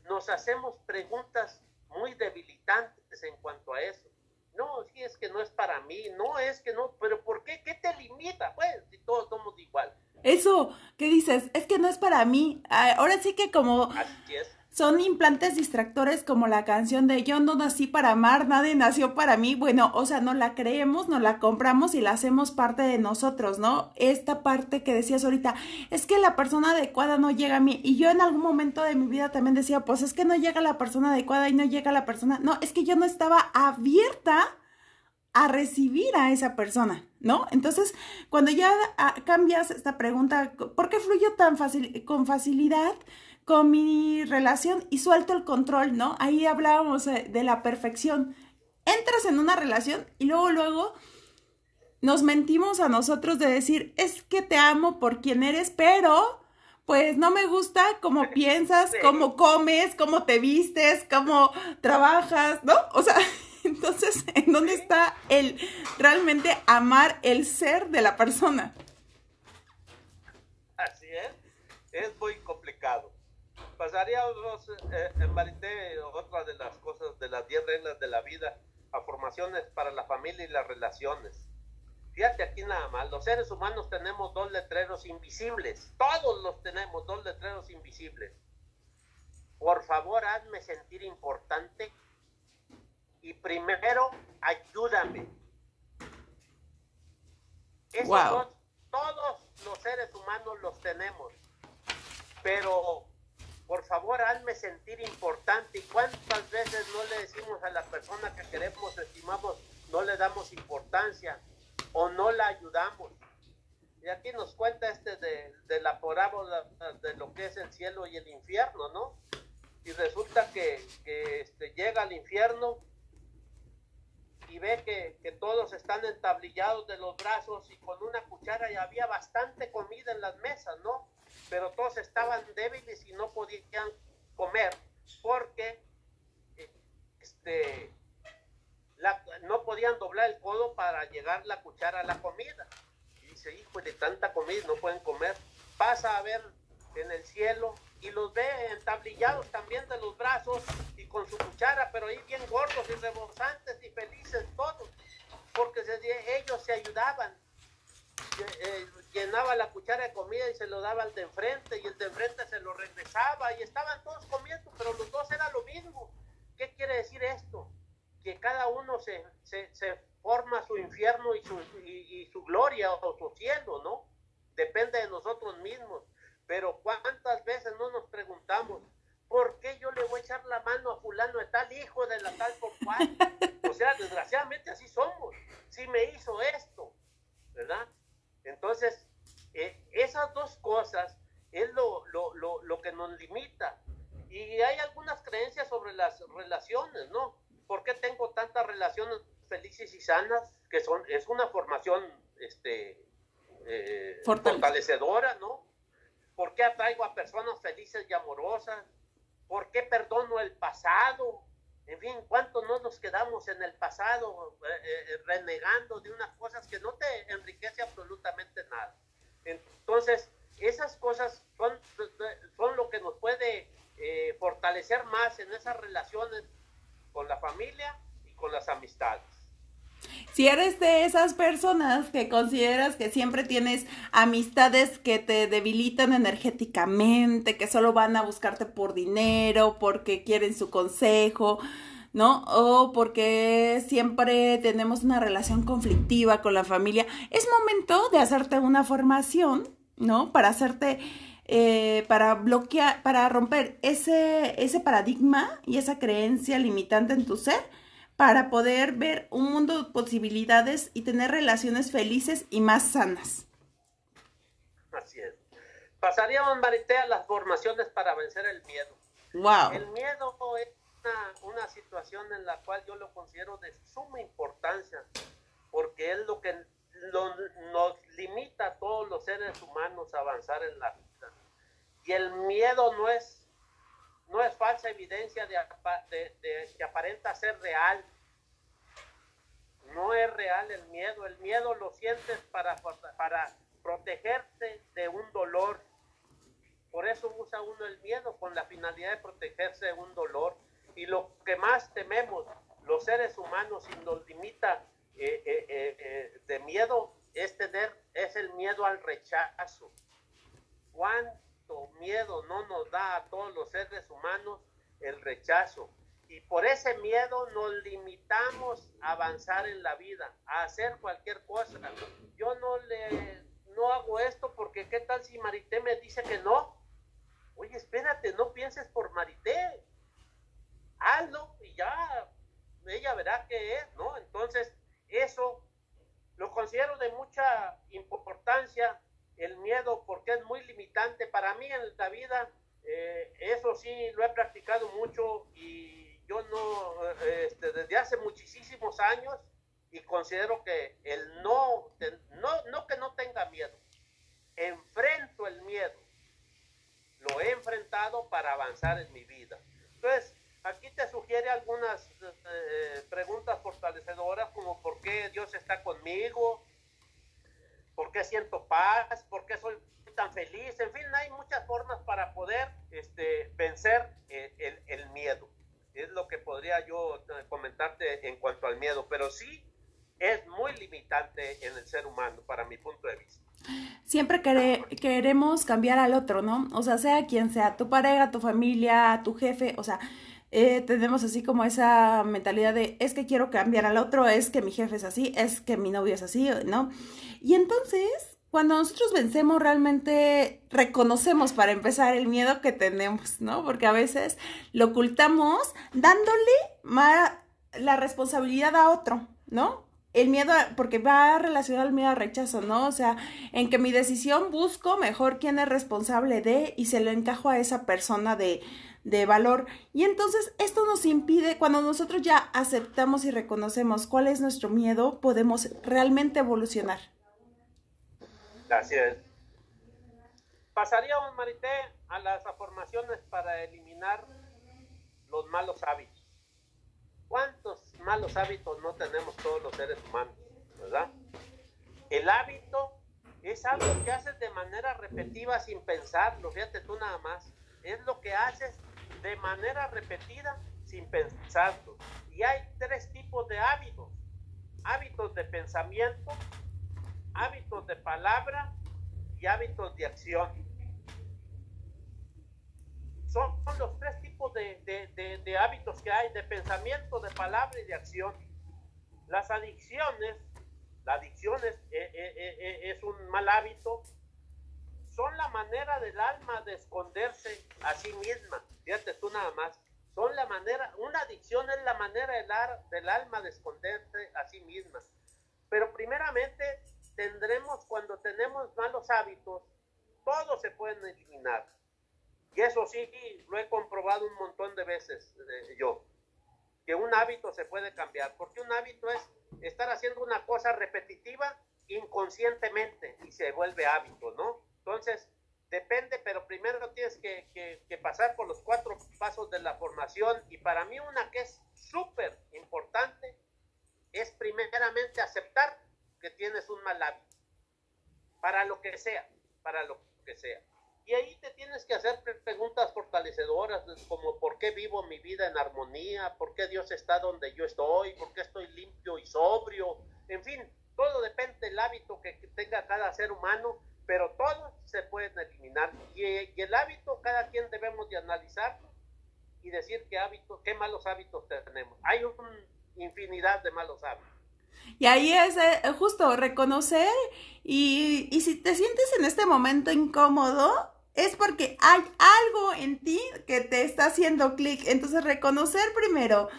Speaker 2: nos hacemos preguntas muy debilitantes en cuanto a eso. No, si es que no es para mí, no es que no, pero ¿por qué? ¿Qué te limita? Pues, si todos somos igual.
Speaker 1: Eso, ¿qué dices? Es que no es para mí. Ah, ahora sí que como... Así es son implantes distractores como la canción de Yo no nací para amar, nadie nació para mí. Bueno, o sea, no la creemos, no la compramos y la hacemos parte de nosotros, ¿no? Esta parte que decías ahorita, es que la persona adecuada no llega a mí. Y yo en algún momento de mi vida también decía, pues es que no llega la persona adecuada y no llega la persona. No, es que yo no estaba abierta a recibir a esa persona, ¿no? Entonces, cuando ya ah, cambias esta pregunta, ¿por qué fluyo tan fácil, con facilidad? Con mi relación y suelto el control, ¿no? Ahí hablábamos de la perfección. Entras en una relación y luego, luego nos mentimos a nosotros de decir, es que te amo por quien eres, pero pues no me gusta cómo piensas, cómo comes, cómo te vistes, cómo trabajas, ¿no? O sea, entonces, ¿en dónde está el realmente amar el ser de la persona?
Speaker 2: Así es, es muy complicado pasaríamos eh, en Marité, otra de las cosas, de las 10 reglas de la vida, a formaciones para la familia y las relaciones. Fíjate aquí nada más, los seres humanos tenemos dos letreros invisibles, todos los tenemos, dos letreros invisibles. Por favor, hazme sentir importante y primero ayúdame. Esos todos los seres humanos los tenemos, pero por favor hazme sentir importante. ¿Y cuántas veces no le decimos a la persona que queremos, estimamos, no le damos importancia o no la ayudamos? Y aquí nos cuenta este de, la parábola de lo que es el cielo y el infierno, ¿no? Y resulta que, este, llega al infierno y ve que, que, todos están entablillados de los brazos y con una cuchara y había bastante comida en las mesas, ¿no? Pero todos estaban débiles y no podían comer porque este, no podían doblar el codo para llegar la cuchara a la comida. Y dice, hijo de tanta comida, no pueden comer. Pasa a ver en el cielo y los ve entablillados también de los brazos y con su cuchara, pero ahí bien gordos y rebosantes y felices todos, porque ellos se ayudaban. Eh, llenaba la cuchara de comida y se lo daba al de enfrente y el de enfrente se lo regresaba y estaban todos comiendo, pero los dos era lo mismo. ¿Qué quiere decir esto? Que cada uno se, se, se forma su infierno y su, y, su gloria o su cielo, ¿no? Depende de nosotros mismos. Pero ¿cuántas veces no nos preguntamos, ¿por qué yo le voy a echar la mano a fulano de tal hijo de la tal por cual? O sea, desgraciadamente así somos. Si me hizo esto, ¿verdad? Entonces, eh, esas dos cosas es lo, lo, lo, lo que nos limita. Y hay algunas creencias sobre las relaciones, ¿no? ¿Por qué tengo tantas relaciones felices y sanas? Que son, es una formación este, eh, fortalecedora, ¿no? ¿Por qué atraigo a personas felices y amorosas? ¿Por qué perdono el pasado? En fin, ¿cuánto no nos quedamos en el pasado eh, eh, renegando de unas cosas que no te enriquece absolutamente nada? Entonces, esas cosas son, son lo que nos puede eh, fortalecer más en esas relaciones con la familia y con las amistades.
Speaker 1: Si eres de esas personas que consideras que siempre tienes amistades que te debilitan energéticamente, que solo van a buscarte por dinero, porque quieren su consejo, ¿no? O porque siempre tenemos una relación conflictiva con la familia, es momento de hacerte una formación, ¿no? Para hacerte eh, para bloquear, para romper ese, ese paradigma y esa creencia limitante en tu ser, para poder ver un mundo de posibilidades y tener relaciones felices y más sanas.
Speaker 2: Así es. Pasaríamos, Marité, a las formaciones para vencer el miedo.
Speaker 1: Wow.
Speaker 2: El miedo es una, situación en la cual yo lo considero de suma importancia, porque es lo que nos limita a todos los seres humanos a avanzar en la y el miedo no es, no es falsa evidencia de, que aparenta ser real. No es real el miedo. El miedo lo sientes para, para protegerte de un dolor. Por eso usa uno el miedo con la finalidad de protegerse de un dolor. Y lo que más tememos los seres humanos y nos limita eh, eh, eh, de miedo es tener, es el miedo al rechazo. Juan miedo no nos da a todos los seres humanos el rechazo. Y por ese miedo nos limitamos a avanzar en la vida, a hacer cualquier cosa. Yo no le no hago esto porque qué tal si Marité me dice que no. Oye, espérate, no pienses por Marité. Hazlo y ya ella verá qué es, ¿no? Entonces, eso lo considero de mucha importancia el miedo porque es muy limitante. Para mí en la vida, eh, eso sí lo he practicado mucho y yo no, este, desde hace muchísimos años y considero que el no, no, no que no tenga miedo, enfrento el miedo. Lo he enfrentado para avanzar en mi vida. Entonces, aquí te sugiere algunas eh, preguntas fortalecedoras como por qué Dios está conmigo, por qué siento paz, por qué soy tan feliz, en fin, hay muchas formas para poder este, vencer el, el, miedo. Es lo que podría yo eh, comentarte en cuanto al miedo, pero sí es muy limitante en el ser humano, para mi punto de vista.
Speaker 1: Siempre queremos cambiar al otro, ¿no? O sea, sea quien sea, tu pareja, tu familia, tu jefe, o sea, eh, tenemos así como esa mentalidad de es que quiero cambiar al otro, es que mi jefe es así, es que mi novio es así, ¿no? Y entonces, cuando nosotros vencemos, realmente reconocemos para empezar el miedo que tenemos, ¿no? Porque a veces lo ocultamos dándole la responsabilidad a otro, ¿no? El miedo, porque va relacionado al miedo al rechazo, ¿no? O sea, en que mi decisión busco mejor quién es responsable de y se lo encajo a esa persona de, de valor. Y entonces esto nos impide, cuando nosotros ya aceptamos y reconocemos cuál es nuestro miedo, podemos realmente evolucionar.
Speaker 2: Así es. Pasaríamos, Marité, a las afirmaciones para eliminar los malos hábitos. ¿Cuántos malos hábitos no tenemos todos los seres humanos? ¿Verdad? El hábito es algo que haces de manera repetida sin pensarlo, fíjate tú nada más. Es lo que haces de manera repetida sin pensarlo. Y hay tres tipos de hábitos. Hábitos de pensamiento, hábitos de palabra y hábitos de acción. Son, los tres tipos de, hábitos que hay, de pensamiento, de palabra y de acción. Las adicciones, la adicción es, eh, eh, eh, es un mal hábito, son la manera del alma de esconderse a sí misma. Fíjate tú nada más. Son la manera, una adicción es la manera del, del alma de esconderse a sí misma. Pero primeramente tendremos, cuando tenemos malos hábitos, todos se pueden eliminar. Y eso sí, lo he comprobado un montón de veces eh, yo, que un hábito se puede cambiar, porque un hábito es estar haciendo una cosa repetitiva inconscientemente y se vuelve hábito, ¿no? Entonces, depende, pero primero tienes que, que pasar por los cuatro pasos de la formación. Y para mí una que es súper importante es primeramente aceptar que tienes un mal hábito, para lo que sea, para lo que sea. Y ahí te tienes que hacer preguntas fortalecedoras, como por qué vivo mi vida en armonía, por qué Dios está donde yo estoy, por qué estoy limpio y sobrio, en fin, todo depende del hábito que tenga cada ser humano, pero todos se pueden eliminar. Y, el hábito, cada quien debemos de analizarlo y decir qué hábitos, qué malos hábitos tenemos. Hay una infinidad de malos hábitos.
Speaker 1: Y ahí es eh, justo reconocer y, y si te sientes en este momento incómodo, es porque hay algo en ti que te está haciendo clic. Entonces, reconocer primero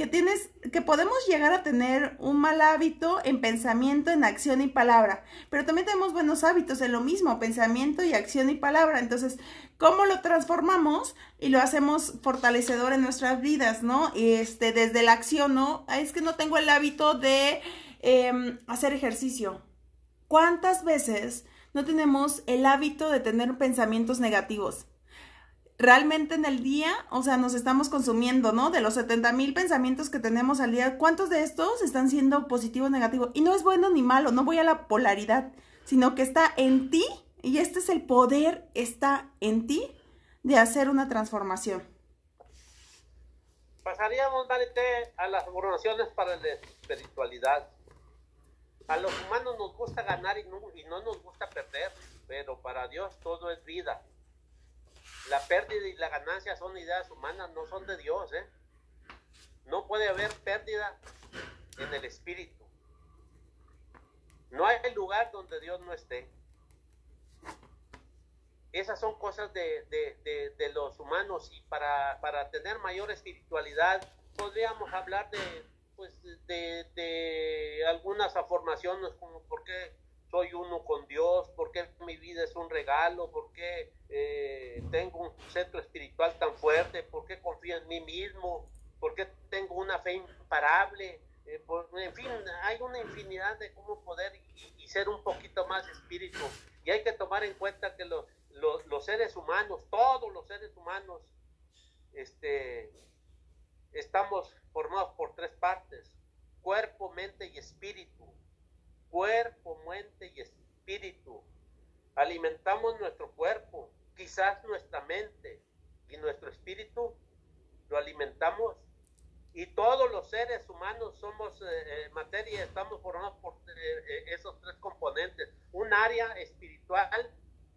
Speaker 1: que tienes, que podemos llegar a tener un mal hábito en pensamiento, en acción y palabra, pero también tenemos buenos hábitos en lo mismo, pensamiento y acción y palabra. Entonces, ¿cómo lo transformamos y lo hacemos fortalecedor en nuestras vidas, no? Este, desde la acción, ¿no? Es que no tengo el hábito de em, hacer ejercicio. ¿Cuántas veces no tenemos el hábito de tener pensamientos negativos? Realmente en el día, o sea, nos estamos consumiendo, ¿no? De los 70 mil pensamientos que tenemos al día, ¿cuántos de estos están siendo positivos o negativos? Y no es bueno ni malo, no voy a la polaridad, sino que está en ti y este es el poder, está en ti de hacer una transformación.
Speaker 2: Pasaríamos, Marité, a las formaciones para la espiritualidad. A los humanos nos gusta ganar y y no nos gusta perder, pero para Dios todo es vida la pérdida y la ganancia son ideas humanas, no son de Dios, ¿eh? No puede haber pérdida en el espíritu. No hay lugar donde Dios no esté. Esas son cosas de, los humanos y para, para, tener mayor espiritualidad podríamos hablar de, pues, de, algunas afirmaciones como por qué soy uno con Dios, por qué mi vida es un regalo, por qué eh, tengo un centro espiritual tan fuerte, por qué confío en mí mismo, por qué tengo una fe imparable. Eh, en fin, hay una infinidad de cómo poder y, ser un poquito más espíritu. Y hay que tomar en cuenta que los, los seres humanos, todos los seres humanos, este, estamos formados por tres partes, cuerpo, mente y espíritu cuerpo, mente y espíritu. Alimentamos nuestro cuerpo, quizás nuestra mente y nuestro espíritu lo alimentamos. Y todos los seres humanos somos eh, eh, materia estamos formados por eh, esos tres componentes. Un área espiritual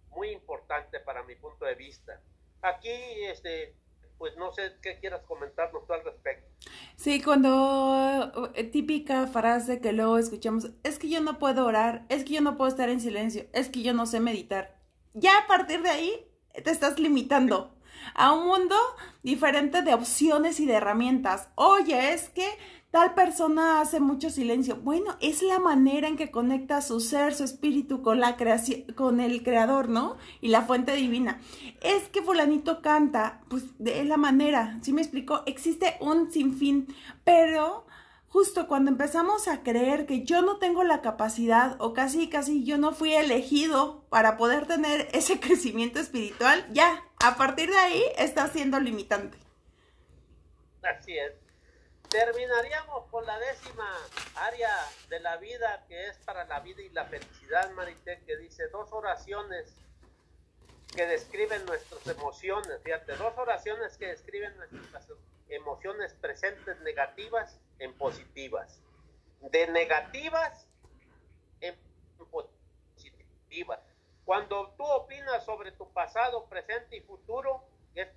Speaker 2: muy importante para mi punto de vista. Aquí, este, pues no sé qué quieras comentarnos al respecto.
Speaker 1: Sí, cuando eh, típica frase que luego escuchamos, es que yo no puedo orar, es que yo no puedo estar en silencio, es que yo no sé meditar. Ya a partir de ahí te estás limitando a un mundo diferente de opciones y de herramientas. Oye, es que tal persona hace mucho silencio. Bueno, es la manera en que conecta su ser, su espíritu con la creación, con el creador, ¿no? Y la fuente divina. Es que fulanito canta, pues de la manera, ¿sí me explico? Existe un sinfín, pero justo cuando empezamos a creer que yo no tengo la capacidad o casi casi yo no fui elegido para poder tener ese crecimiento espiritual, ya, a partir de ahí está siendo limitante.
Speaker 2: Así es. Terminaríamos con la décima área de la vida que es para la vida y la felicidad, Marité, que dice dos oraciones que describen nuestras emociones, fíjate, dos oraciones que describen nuestras emociones presentes negativas en positivas, de negativas en positivas. Cuando tú opinas sobre tu pasado, presente y futuro, es,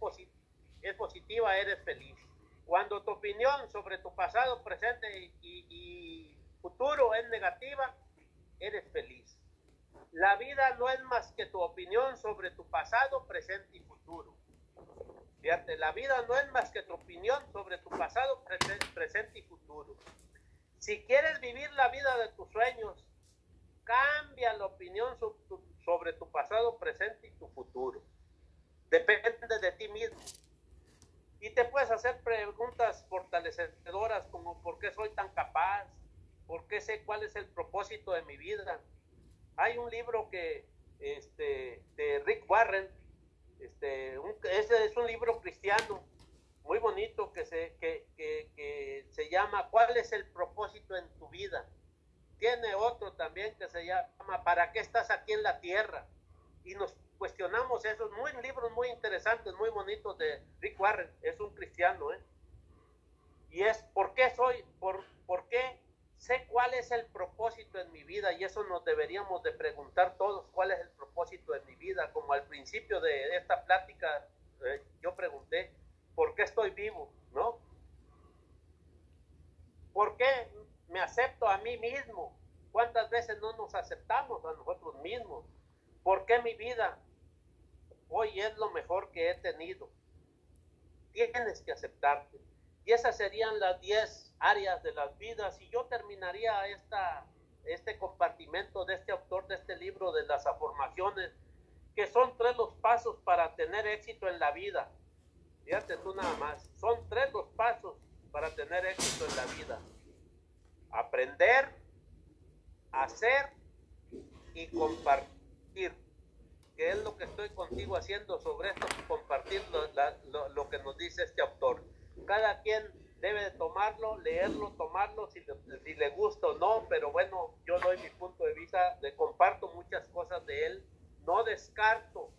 Speaker 2: es positiva, eres feliz. Cuando tu opinión sobre tu pasado, presente y, futuro es negativa, eres feliz. La vida no es más que tu opinión sobre tu pasado, presente y futuro. Fíjate, la vida no es más que tu opinión sobre tu pasado, presente y futuro. Si quieres vivir la vida de tus sueños, cambia la opinión sobre tu pasado, presente y tu futuro. Depende de ti mismo. Y te puedes hacer preguntas fortalecedoras como ¿por qué soy tan capaz? ¿Por qué sé cuál es el propósito de mi vida? Hay un libro que, este, de Rick Warren, este, ese es un libro cristiano muy bonito que se, que, que se llama ¿Cuál es el propósito en tu vida? Tiene otro también que se llama ¿Para qué estás aquí en la tierra? Y nos cuestionamos esos muy libros muy interesantes, muy bonitos de Rick Warren, es un cristiano, ¿eh? Y es ¿por qué soy? ¿Por, ¿Por qué sé cuál es el propósito en mi vida? Y eso nos deberíamos de preguntar todos, ¿cuál es el propósito en mi vida? Como al principio de esta plática eh, yo pregunté, ¿por qué estoy vivo? ¿No? ¿Por qué me acepto a mí mismo? ¿Cuántas veces no nos aceptamos a nosotros mismos? ¿Por qué mi vida hoy es lo mejor que he tenido. Tienes que aceptarte. Y esas serían las 10 áreas de las vidas. Y yo terminaría esta, este compartimento de este autor de este libro de las afirmaciones, que son tres los pasos para tener éxito en la vida. Fíjate tú nada más. Son tres los pasos para tener éxito en la vida. Aprender, hacer y compartir que es lo que estoy contigo haciendo sobre esto, compartir lo, lo, que nos dice este autor. Cada quien debe de tomarlo, leerlo, tomarlo, si le, si le gusta o no, pero bueno, yo doy mi punto de vista, de comparto muchas cosas de él, no descarto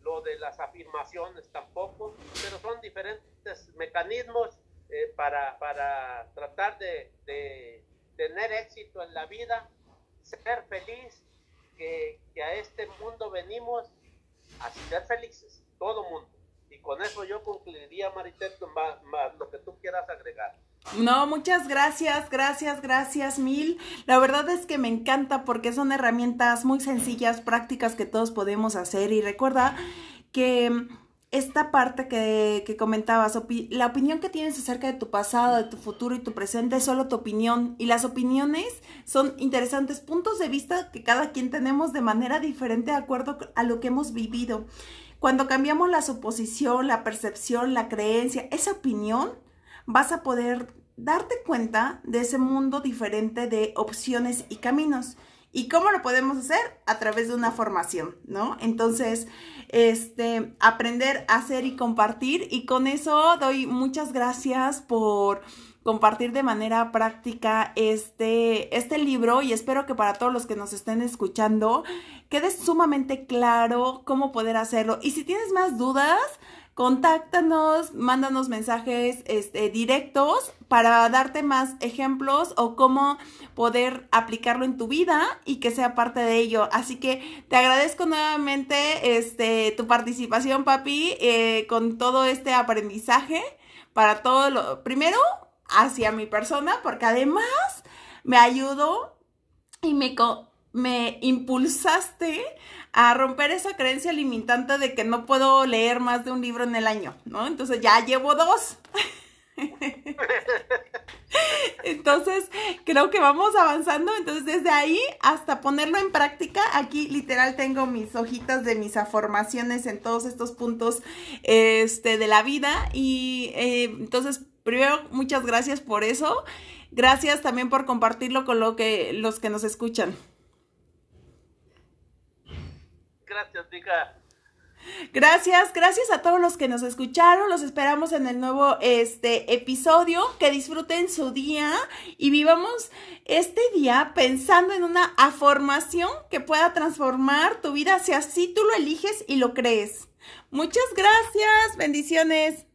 Speaker 2: lo de las afirmaciones tampoco, pero son diferentes mecanismos eh, para, para, tratar de, de tener éxito en la vida, ser feliz que, a este mundo venimos a ser felices, todo mundo. Y con eso yo concluiría, Maritet, más, lo que tú quieras agregar.
Speaker 1: No, muchas gracias, gracias, gracias mil. La verdad es que me encanta porque son herramientas muy sencillas, prácticas que todos podemos hacer. Y recuerda que esta parte que, que comentabas, la opinión que tienes acerca de tu pasado, de tu futuro y tu presente es solo tu opinión. Y las opiniones son interesantes puntos de vista que cada quien tenemos de manera diferente de acuerdo a lo que hemos vivido. Cuando cambiamos la suposición, la percepción, la creencia, esa opinión, vas a poder darte cuenta de ese mundo diferente de opciones y caminos. ¿Y cómo lo podemos hacer? A través de una formación, ¿no? Entonces, este, aprender a hacer y compartir. Y con eso doy muchas gracias por compartir de manera práctica este, este libro y espero que para todos los que nos estén escuchando quede sumamente claro cómo poder hacerlo. Y si tienes más dudas, contáctanos, mándanos mensajes este, directos para darte más ejemplos o cómo poder aplicarlo en tu vida y que sea parte de ello. Así que te agradezco nuevamente este, tu participación, papi, eh, con todo este aprendizaje para todo lo, primero, hacia mi persona, porque además me ayudó y me, me impulsaste a romper esa creencia limitante de que no puedo leer más de un libro en el año, ¿no? Entonces ya llevo dos. Entonces, creo que vamos avanzando. Entonces, desde ahí hasta ponerlo en práctica, aquí literal tengo mis hojitas de mis afirmaciones en todos estos puntos este, de la vida. Y eh, entonces, primero, muchas gracias por eso. Gracias también por compartirlo con lo que, los que nos escuchan.
Speaker 2: Gracias, Diga.
Speaker 1: Gracias, gracias a todos los que nos escucharon. Los esperamos en el nuevo este episodio. Que disfruten su día y vivamos este día pensando en una afirmación que pueda transformar tu vida si así tú lo eliges y lo crees. Muchas gracias. Bendiciones.